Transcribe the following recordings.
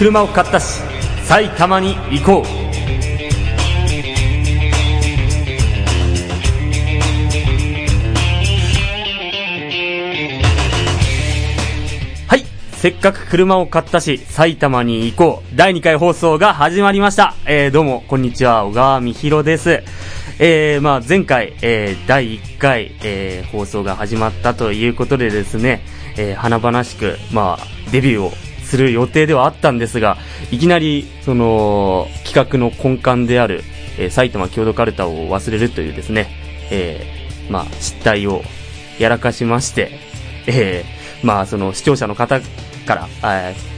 車を買ったし埼玉に行こうはい。せっかく車を買ったし、埼玉に行こう。第2回放送が始まりました。えー、どうも、こんにちは、小川美弘です。えー、まあ前回、えー、第1回、えー、放送が始まったということでですね、えー、華々しく、まあ、デビューをする予定ではあったんですが、いきなり、その、企画の根幹である、えー、埼玉郷土カルタを忘れるというですね、えー、まあ、失態をやらかしまして、えー、まあ、その視聴者の方から、えー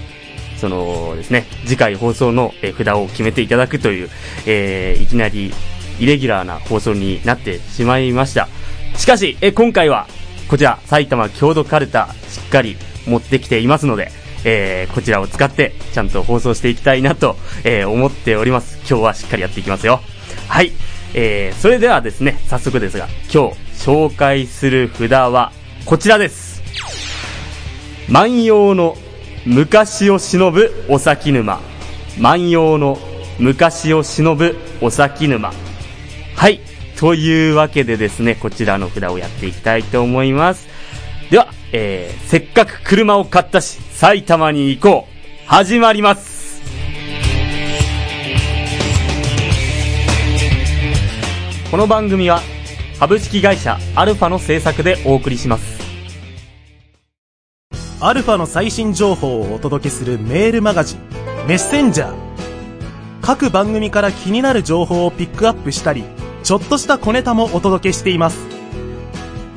そのですね、次回放送の、札を決めていただくという、えーいきなりイレギュラーな放送になってしまいました。しかし、え今回は、こちら、埼玉郷土カルタ、しっかり持ってきていますので、えーこちらを使って、ちゃんと放送していきたいなと、えー思っております。今日はしっかりやっていきますよ。はい。えーそれではですね、早速ですが、今日紹介する札は、こちらです。万葉の昔を忍ぶお先沼。万葉の昔を忍ぶお先沼。はい。というわけでですね、こちらの札をやっていきたいと思います。では、えー、せっかく車を買ったし、埼玉に行こう。始まります。この番組は、株式会社アルファの制作でお送りします。アルファの最新情報をお届けするメールマガジン、メッセンジャー。各番組から気になる情報をピックアップしたり、ちょっとした小ネタもお届けしています。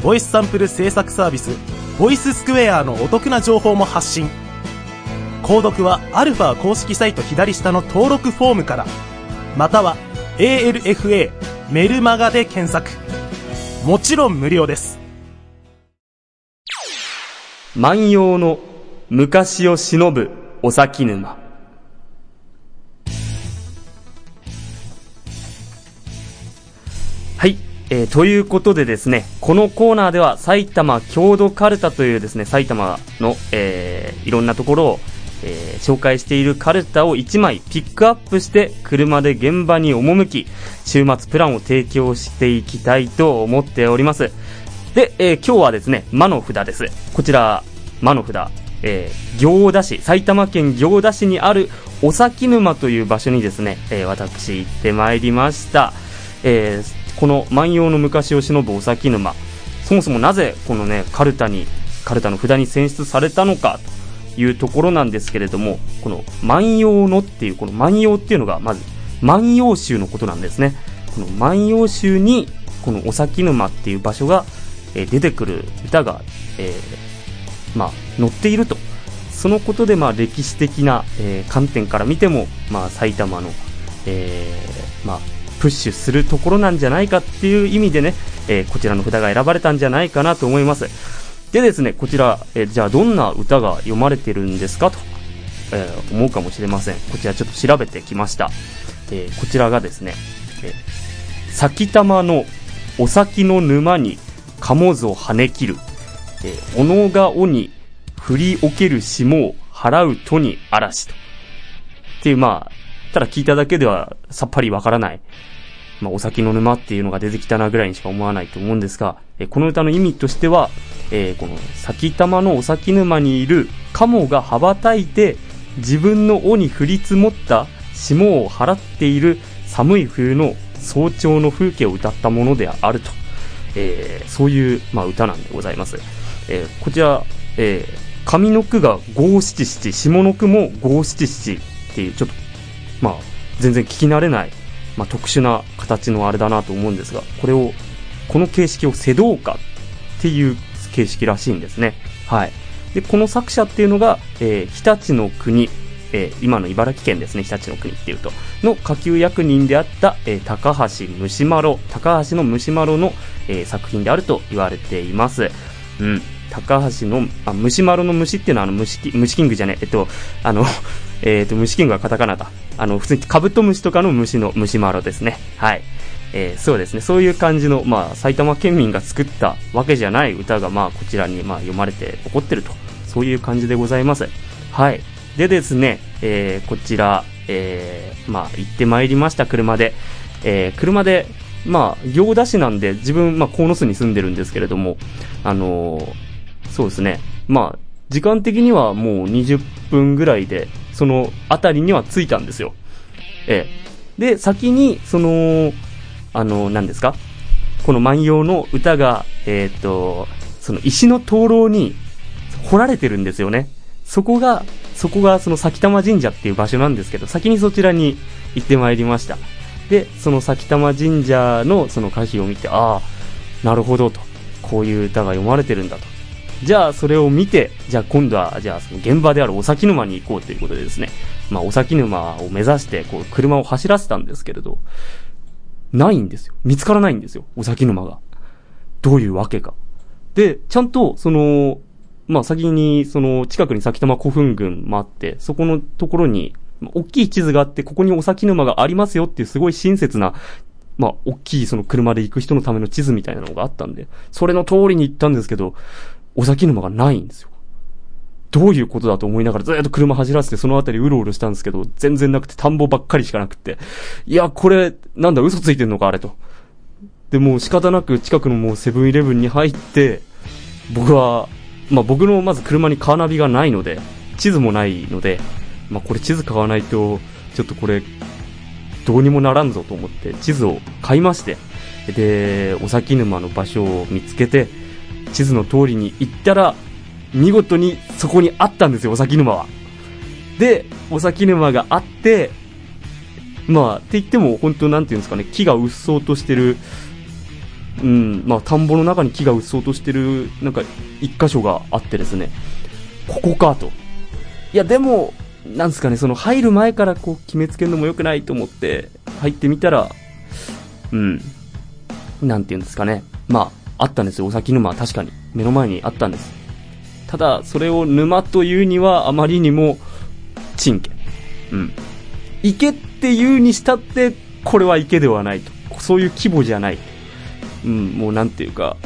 ボイスサンプル制作サービス、ボイススクエアのお得な情報も発信。購読はアルファ公式サイト左下の登録フォームから、または ALFA メルマガで検索。もちろん無料です。万葉の昔を忍ぶお先沼。えーということでですね、このコーナーでは埼玉郷土カルタというですね、埼玉の、えーいろんなところを、えー紹介しているカルタを1枚ピックアップして車で現場に赴き、週末プランを提供していきたいと思っております。で、えー今日はですね、魔の札です。こちら、魔の札、えー行田市、埼玉県行田市にあるお先沼という場所にですね、えー私行ってまいりました。えーこの万葉の昔を忍ぶお先沼、そもそもなぜこのね、カルタに、カルタの札に選出されたのかというところなんですけれども、この万葉のっていう、この万葉っていうのが、まず、万葉集のことなんですね。この万葉集に、このお先沼っていう場所が、え出てくる歌が、えーまあ、載っていると。そのことで、まあ、歴史的な、えー観点から見ても、まあ、埼玉の、えーまあ、プッシュするところなんじゃないかっていう意味でね、えーこちらの札が選ばれたんじゃないかなと思います。でですね、こちら、えーじゃあどんな歌が読まれてるんですかと、えー思うかもしれません。こちらちょっと調べてきました。えーこちらがですね、えー先玉のお先の沼に鴨ぞ跳ね切る、えー、斧が尾に振りおける霜を払うとに嵐と。っていう、まあ、ただ聞いただけではさっぱりわからない。まあ、お先の沼っていうのが出てきたなぐらいにしか思わないと思うんですが、えこの歌の意味としては、えーこの先玉のお先沼にいる鴨が羽ばたいて、自分の尾に降り積もった霜を払っている寒い冬の早朝の風景を歌ったものであると。えーそういう、まあ、歌なんでございます。えーこちら、え上の句が五七七、下の句も五七七っていう、ちょっと、まあ、全然聞き慣れない、まあ、特殊な形のあれだなと思うんですが、これを、この形式を瀬戸歌っていう形式らしいんですね。はい。で、この作者っていうのが、えー日立の国、えー今の茨城県ですね、日立の国っていうと、の下級役人であった、えー高橋虫丸、高橋の虫丸の、えー作品であると言われています。うん。高橋の、あ、虫丸の虫っていうのは、あの、虫キ、虫キングじゃねえ、えっと、あの、えっと、虫キングはカタカナだ。あの、普通にカブトムシとかの虫の虫丸ですね。はい。えーそうですね。そういう感じの、まあ、埼玉県民が作ったわけじゃない歌が、まあ、こちらに、まあ、読まれて起こってると。そういう感じでございます。はい。でですね、えーこちら、えーまあ、行ってまいりました、車で。えー車で、まあ、行田市なんで、自分、まあ、鴻巣に住んでるんですけれども、あのーそうですね、まあ、時間的にはもう20分ぐらいで、その辺りには着いたんですよ。ええ。で、先に、その、あの、何ですか？この万葉の歌が、えっ、と、その石の灯籠に掘られてるんですよね。そこが、そこがその埼玉神社っていう場所なんですけど、先にそちらに行ってまいりました。で、その埼玉神社のその歌詞を見て、ああ、なるほどと。こういう歌が読まれてるんだと。じゃあそれを見て、じゃあ今度は、じゃあその現場であるお崎沼に行こうということでですね、まあお崎沼を目指して、こう車を走らせたんですけれど、ないんですよ。見つからないんですよ。お崎沼が。どういうわけか。で、ちゃんと、その、まあ先に、その、近くに崎玉古墳群もあって、そこのところに、大きい地図があって、ここにお崎沼がありますよっていうすごい親切な、まあ、大きいその車で行く人のための地図みたいなのがあったんで、それの通りに行ったんですけど、お崎沼がないんですよ。どういうことだと思いながらずっと車走らせてその辺りうろうろしたんですけど、全然なくて田んぼばっかりしかなくて、いや、これ、なんだ、嘘ついてんのか、あれと。で、もう仕方なく近くのもうセブンイレブンに入って、僕は、まあ僕のまず車にカーナビがないので、地図もないので、まあこれ地図買わないと、ちょっとこれ、どうにもならんぞと思って地図を買いまして、で、お崎沼の場所を見つけて、地図の通りに行ったら、見事にそこにあったんですよ、お崎沼は。で、お崎沼があって、まあ、って言っても、本当なんていうんですかね、木がうっそうとしてる、うん、まあ、田んぼの中に木がうっそうとしてる、なんか、一箇所があってですね、ここかと。いや、でも、なんですかね、その入る前からこう決めつけるのも良くないと思って、入ってみたら、うん、なんていうんですかね、まあ、あったんですよ、お崎沼は確かに。目の前にあったんです。ただ、それを沼というにはあまりにも、珍家。うん。池っていうにしたって、これは池ではないと。そういう規模じゃない。うん、もうなんていうか、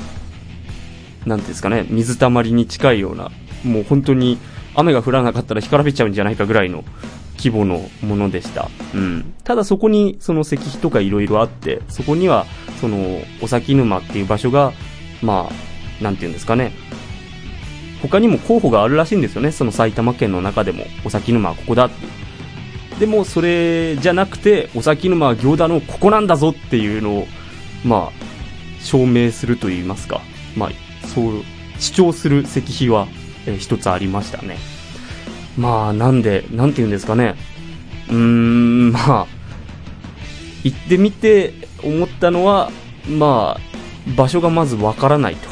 なんていうんですかね、水たまりに近いような、もう本当に雨が降らなかったら干からびちゃうんじゃないかぐらいの規模のものでした。うん。ただそこにその石碑とかいろいろあって、そこにはそのお崎沼っていう場所が、まあ、なんていうんですかね、他にも候補があるらしいんですよね。その埼玉県の中でも、お崎沼はここだって。でも、それじゃなくて、お崎沼は行田のここなんだぞっていうのを、まあ、証明すると言いますか。まあ、そう、主張する石碑は、えー一つありましたね。まあ、なんで、なんて言うんですかね。うーん、まあ、行ってみて思ったのは、まあ、場所がまずわからないと。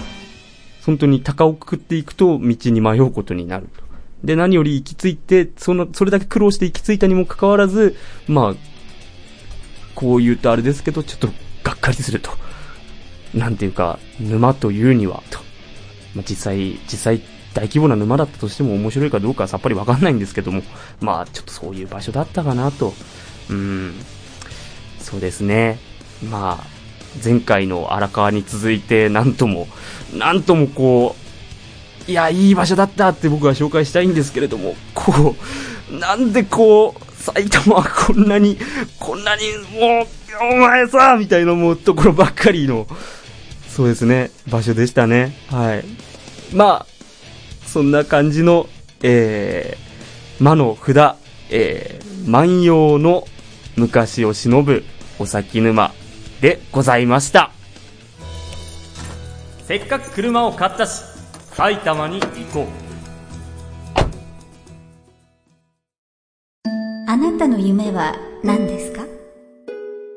本当に鷹をくくっていくと道に迷うことになると。で、何より行き着いて、その、それだけ苦労して行き着いたにもかかわらず、まあ、こう言うとあれですけど、ちょっとがっかりすると。なんていうか、沼というには、と。まあ、実際、実際、大規模な沼だったとしても面白いかどうかさっぱりわかんないんですけども、まあ、ちょっとそういう場所だったかなと。うん。そうですね。まあ、前回の荒川に続いて、なんとも、なんともこう、いや、いい場所だったって僕は紹介したいんですけれども、こう、なんでこう、埼玉はこんなに、こんなに、もう、お前さみたいなもうところばっかりの、そうですね、場所でしたね。はい。まあ、そんな感じの、えー、魔の札、えー、万葉の昔を忍ぶお崎沼でございました。せっかく車を買ったし、埼玉に行こう。あなたの夢は何ですか？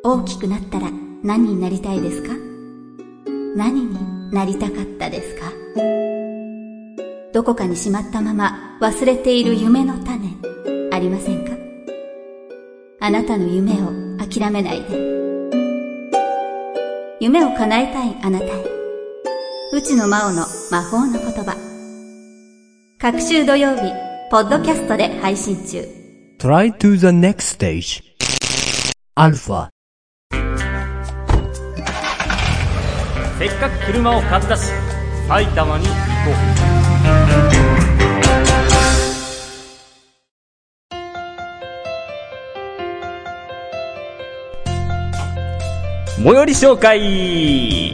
大きくなったら何になりたいですか？何になりたかったですか？どこかにしまったまま忘れている夢の種ありませんか？あなたの夢を諦めないで夢を叶えたいあなたへ内野真央の魔法の言葉各週土曜日ポッドキャストで配信中 Try to the next stage. Alpha. せっかく車を買ったし、埼玉に行こう。最寄り紹介。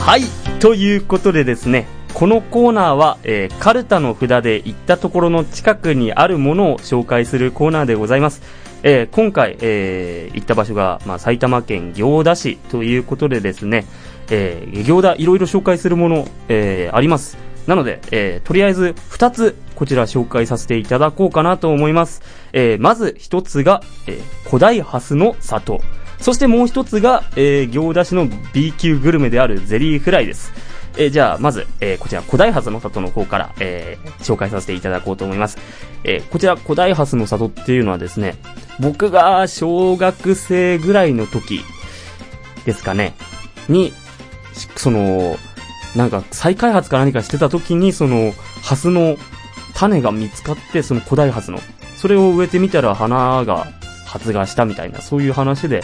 はい。ということでですねこのコーナーは、えー、カルタの札で行ったところの近くにあるものを紹介するコーナーでございます、えー、今回、えー、行った場所が、まあ、埼玉県行田市ということでですね、えー、行田いろいろ紹介するもの、えー、あります。なので、えーとりあえず2つこちら紹介させていただこうかなと思います。えーまず1つが、えー古代ハスの里。そしてもう1つが、えー行田市の B 級グルメであるゼリーフライです。えーじゃあ、まず、えーこちら、古代ハスの里の方から、えー紹介させていただこうと思います。えーこちら、古代ハスの里っていうのはですね、僕が小学生ぐらいの時ですかね、に、その、なんか再開発か何かしてた時に、その、ハスの種が見つかって、その古代ハスの、それを植えてみたら花が発芽したみたいな、そういう話で、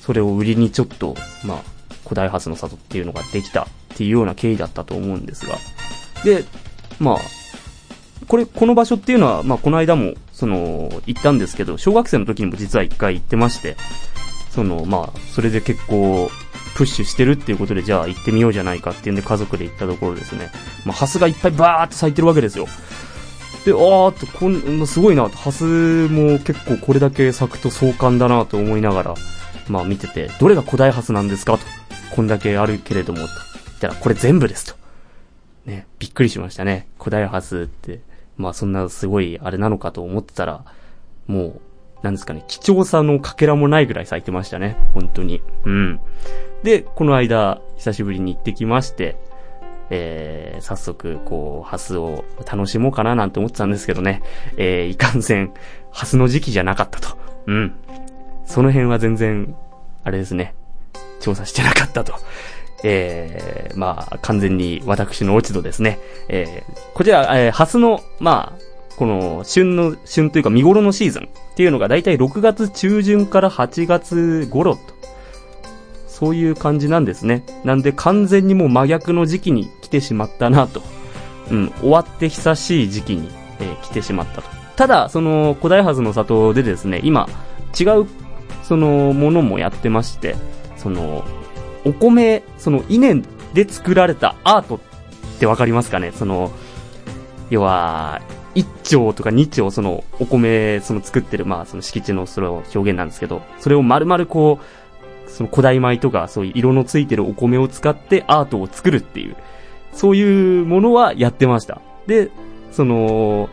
それを売りにちょっと、まあ、古代ハスの里っていうのができたっていうような経緯だったと思うんですが。で、まあ、これ、この場所っていうのは、まあ、この間も、その、行ったんですけど、小学生の時にも実は一回行ってまして、その、まあ、それで結構、プッシュしてるっていうことで、じゃあ行ってみようじゃないかっていうんで家族で行ったところですね。まあ、ハスがいっぱいバーって咲いてるわけですよ。で、あーって、こんな、すごいな、ハスも結構これだけ咲くと壮観だなと思いながら、まあ見てて、どれが古代ハスなんですかと。こんだけあるけれども、と。言ったら、これ全部ですと。ね、びっくりしましたね。古代ハスって、まあそんなすごいあれなのかと思ってたら、もう、なんですかね、貴重さのかけらもないぐらい咲いてましたね。本当に。うん。で、この間、久しぶりに行ってきまして、えー、早速、こう、ハスを楽しもうかななんて思ってたんですけどね、えー、いかんせん、ハスの時期じゃなかったと。うん。その辺は全然、あれですね、調査してなかったと。えー、まあ、完全に私の落ち度ですね。えー、こちら、えー、ハスの、まあ、この、旬の、旬というか見頃のシーズンっていうのがだいたい6月中旬から8月頃と。そういう感じなんですね。なんで完全にもう真逆の時期に来てしまったなと。うん、終わって久しい時期に、えー来てしまったと。ただ、その、古代ハスの里でですね、今、違う、その、ものもやってまして、その、お米、その、稲で作られたアートってわかりますかね？その、要は、一丁とか二丁、その、お米、その作ってる、まあ、その敷地のそれを表現なんですけど、それを丸々こう、その古代米とか、そういう色のついてるお米を使ってアートを作るっていう、そういうものはやってました。で、その、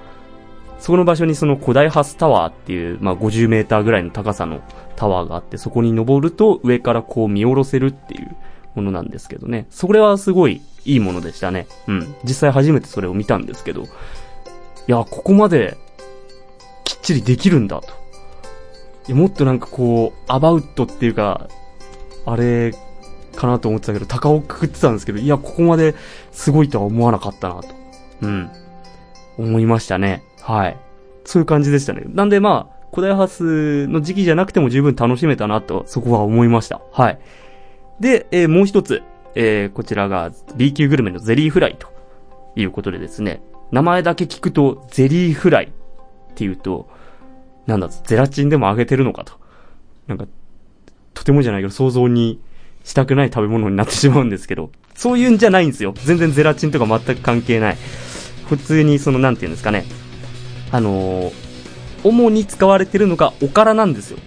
そこの場所にその古代ハスタワーっていう、まあ50メーターぐらいの高さのタワーがあって、そこに登ると上からこう見下ろせるっていうものなんですけどね。それはすごいいいものでしたね。うん。実際初めてそれを見たんですけど、いや、ここまできっちりできるんだと。いやもっとなんかこう、アバウトっていうか、あれかなと思ってたけど、高をくくってたんですけど、いや、ここまですごいとは思わなかったなと。うん。思いましたね。はい。そういう感じでしたね。なんでまあ、古代ハスの時期じゃなくても十分楽しめたなと、そこは思いました。はい。で、えーもう一つ、えーこちらが B 級グルメのゼリーフライということでですね、名前だけ聞くとゼリーフライっていうと、なんだ、ゼラチンでも揚げてるのかと。なんか、とてもじゃないけど想像にしたくない食べ物になってしまうんですけど、そういうんじゃないんですよ。全然ゼラチンとか全く関係ない。普通にその、なんていうんですかね。あのー主に使われてるのがおからなんですよ。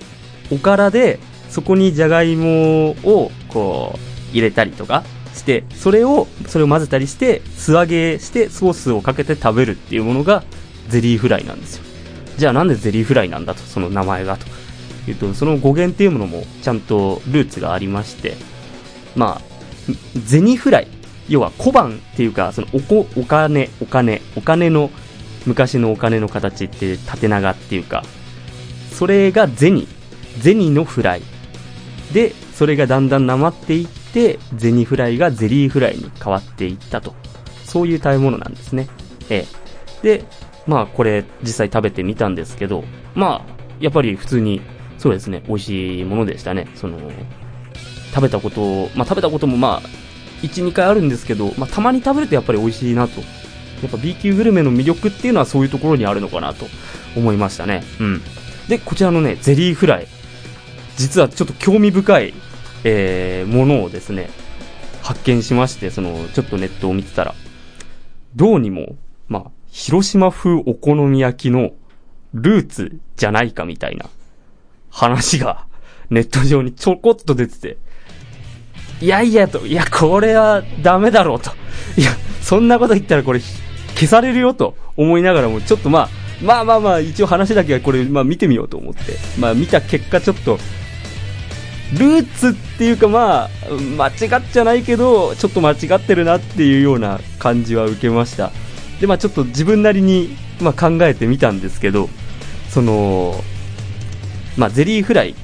おからで、そこにじゃがいもを、こう、入れたりとかして、それを、それを混ぜたりして、素揚げして、ソースをかけて食べるっていうものが、ゼリーフライなんですよ。じゃあなんでゼリーフライなんだと、その名前がと。いうと、その語源っていうものも、ちゃんとルーツがありまして、まあ、銭フライ。要は小判っていうか、そのおこ、お金、お金、お金の、昔のお金の形って縦長っていうか、それが銭。銭のフライ。で、それがだんだんなまっていって、銭フライがゼリーフライに変わっていったと。そういう食べ物なんですね。ええ。で、まあこれ実際食べてみたんですけど、まあ、やっぱり普通に、そうですね、美味しいものでしたね。その、食べたこと、まあ食べたこともまあ、1、2回あるんですけど、まあたまに食べるとやっぱり美味しいなと。やっぱ B 級グルメの魅力っていうのはそういうところにあるのかなと思いましたね。うん。で、こちらのね、ゼリーフライ。実はちょっと興味深いえーものをですね、発見しまして、その、ちょっとネットを見てたら、どうにも、まあ、広島風お好み焼きのルーツじゃないかみたいな話がネット上にちょこっと出てて、いやいやと、いや、これはダメだろうと。いや、そんなこと言ったらこれ消されるよと思いながらも、ちょっとまあ、まあまあまあ、一応話だけはこれ、まあ見てみようと思って、まあ見た結果ちょっと、ルーツっていうかまあ、間違っちゃないけど、ちょっと間違ってるなっていうような感じは受けました。で、まあちょっと自分なりに、まあ考えてみたんですけど、その、まあゼリーフライ、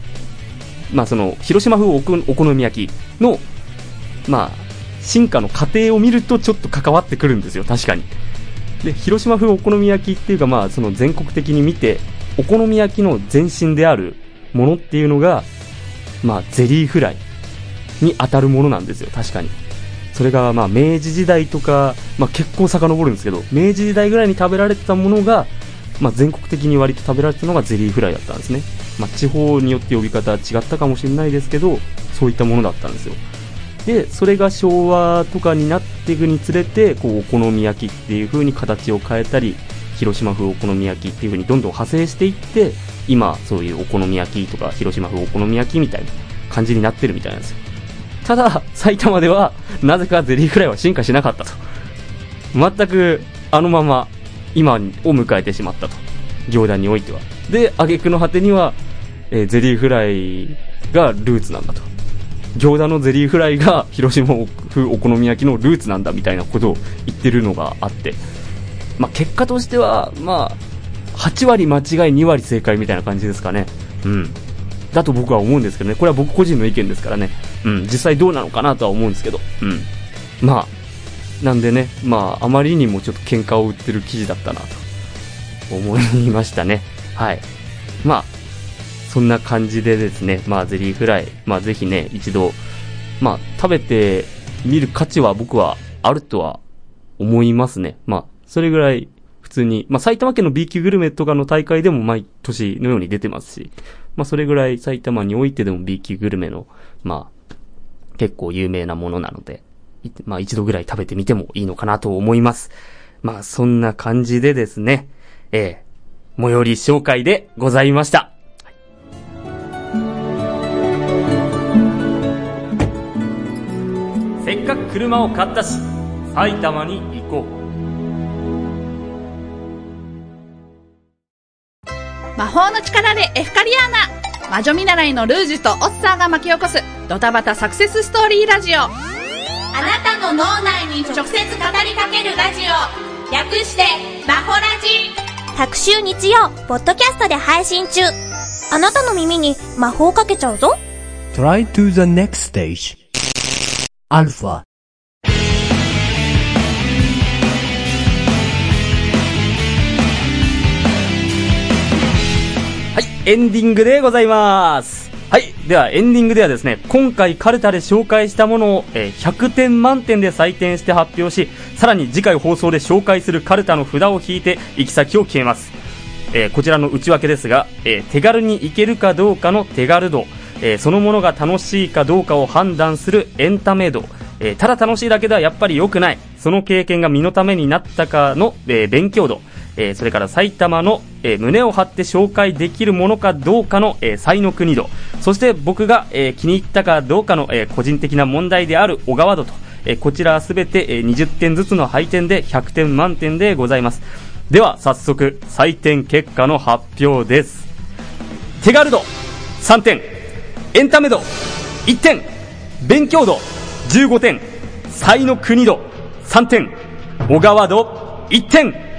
まあその、広島風おお好み焼きの、まあ、進化の過程を見るとちょっと関わってくるんですよ、確かに。で、広島風お好み焼きっていうかまあその全国的に見て、お好み焼きの前身であるものっていうのが、まあ、ゼリーフライに当たるものなんですよ、確かに。それが、まあ、明治時代とか、まあ、結構遡るんですけど、明治時代ぐらいに食べられてたものが、まあ、全国的に割と食べられてたのがゼリーフライだったんですね。まあ、地方によって呼び方は違ったかもしれないですけど、そういったものだったんですよ。で、それが昭和とかになっていくにつれて、こう、お好み焼きっていう風に形を変えたり、広島風お好み焼きっていう風にどんどん派生していって、今、そういうお好み焼きとか、広島風お好み焼きみたいな感じになってるみたいなんですよ。ただ、埼玉では、なぜかゼリーフライは進化しなかったと。全く、あのまま、今を迎えてしまったと。行田においては。で、挙句の果てには、えーゼリーフライがルーツなんだと。行田のゼリーフライが広島風お好み焼きのルーツなんだみたいなことを言ってるのがあって、まあ、結果としては、まあ、8割間違い2割正解みたいな感じですかね。うん。だと僕は思うんですけどね。これは僕個人の意見ですからね。うん。実際どうなのかなとは思うんですけど。うん。まあ、なんでね、まあ、あまりにもちょっと喧嘩を売ってる記事だったなと思いましたね。はい。まあ、そんな感じでですね、まあ、ゼリーフライ、まあ、ぜひね、一度、まあ、食べてみる価値は僕はあるとは思いますね。まあ、それぐらい通に、まあ、埼玉県の B 級グルメとかの大会でも毎年のように出てますし、まあ、それぐらい埼玉においてでも B 級グルメの、まあ、結構有名なものなので、まあ、一度ぐらい食べてみてもいいのかなと思います。まあ、そんな感じでですね、えー最寄り紹介でございました。せっかく車を買ったし、埼玉に行こう。魔法の力でエフカリアーナ魔女見習いのルージュとオッサーが巻き起こすドタバタサクセスストーリーラジオあなたの脳内に直接語りかけるラジオ略してマホラジ各週日曜、ポッドキャストで配信中。あなたの耳に魔法をかけちゃうぞ。Try to the next stage. Alpha. はい、エンディングでございます。はい、ではエンディングではですね、今回カルタで紹介したものを、えー100点満点で採点して発表し、さらに次回放送で紹介するカルタの札を引いて行き先を決めます。えーこちらの内訳ですが、えー手軽に行けるかどうかの手軽度、えーそのものが楽しいかどうかを判断するエンタメ度、えーただ楽しいだけではやっぱり良くない、その経験が身のためになったかの、えー勉強度、えーそれから埼玉の、えー胸を張って紹介できるものかどうかの、えー才の国度、そして僕が、えー気に入ったかどうかの、え個人的な問題である小川度と、えこちらはすべて、えー20点ずつの配点で100点満点でございます。では早速採点結果の発表です。手軽度3点、エンタメ度1点、勉強度15点、才の国度3点、小川度1点。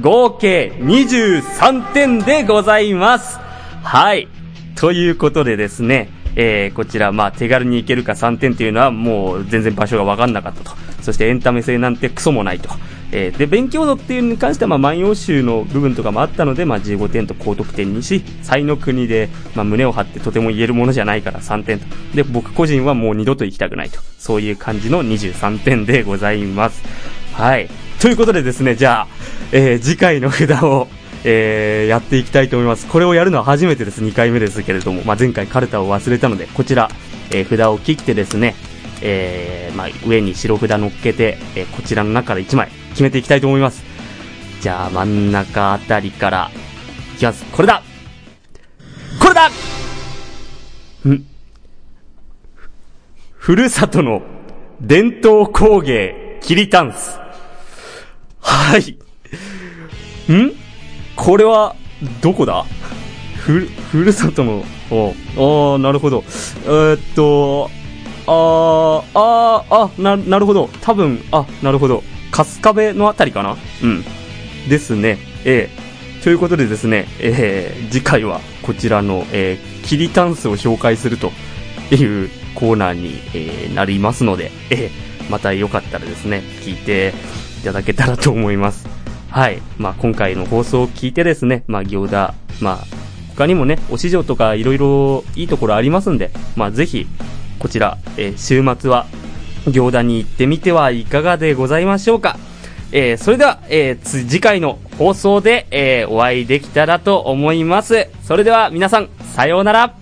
合計23点でございます。はい。ということでですね、えー、こちら、まあ、手軽に行けるか3点っていうのはもう全然場所がわかんなかったと。そしてエンタメ性なんてクソもないと。えーで、勉強度っていうのに関しては、まあ、万葉集の部分とかもあったので、まあ、15点と高得点にし、才の国で、まあ、胸を張ってとても言えるものじゃないから3点と。で、僕個人はもう二度と行きたくないと。そういう感じの23点でございます。はい。ということでですね、じゃあ、えー次回の札を、えーやっていきたいと思います。これをやるのは初めてです。2回目ですけれども、まあ、前回カルタを忘れたので、こちら、えー札を切ってですね、えーまあ、上に白札乗っけて、えーこちらの中から1枚決めていきたいと思います。じゃあ真ん中あたりから、いきます。これだこれだん？ふるさとの伝統工芸、キリタンス。はい。ん？これは、どこだ？ふる、ふるさとの、おああ、なるほど。えーっと、あー、あー、あ、な、なるほど。多分、あ、なるほど。春日部のあたりかな？うん。ですね。ええということでですね、えー、次回はこちらの、えー、キリタンスを紹介するというコーナーに、えーなりますので、えーまたよかったらですね、聞いていただけたらと思います。はい。まあ、今回の放送を聞いてですね、まあ、行田、まあ、他にもね、お市場とかいろいろいいところありますんで、まあ、ぜひ、こちら、えー週末は、行田に行ってみてはいかがでございましょうか。えーそれでは、えー次回の放送で、えーお会いできたらと思います。それでは皆さん、さようなら。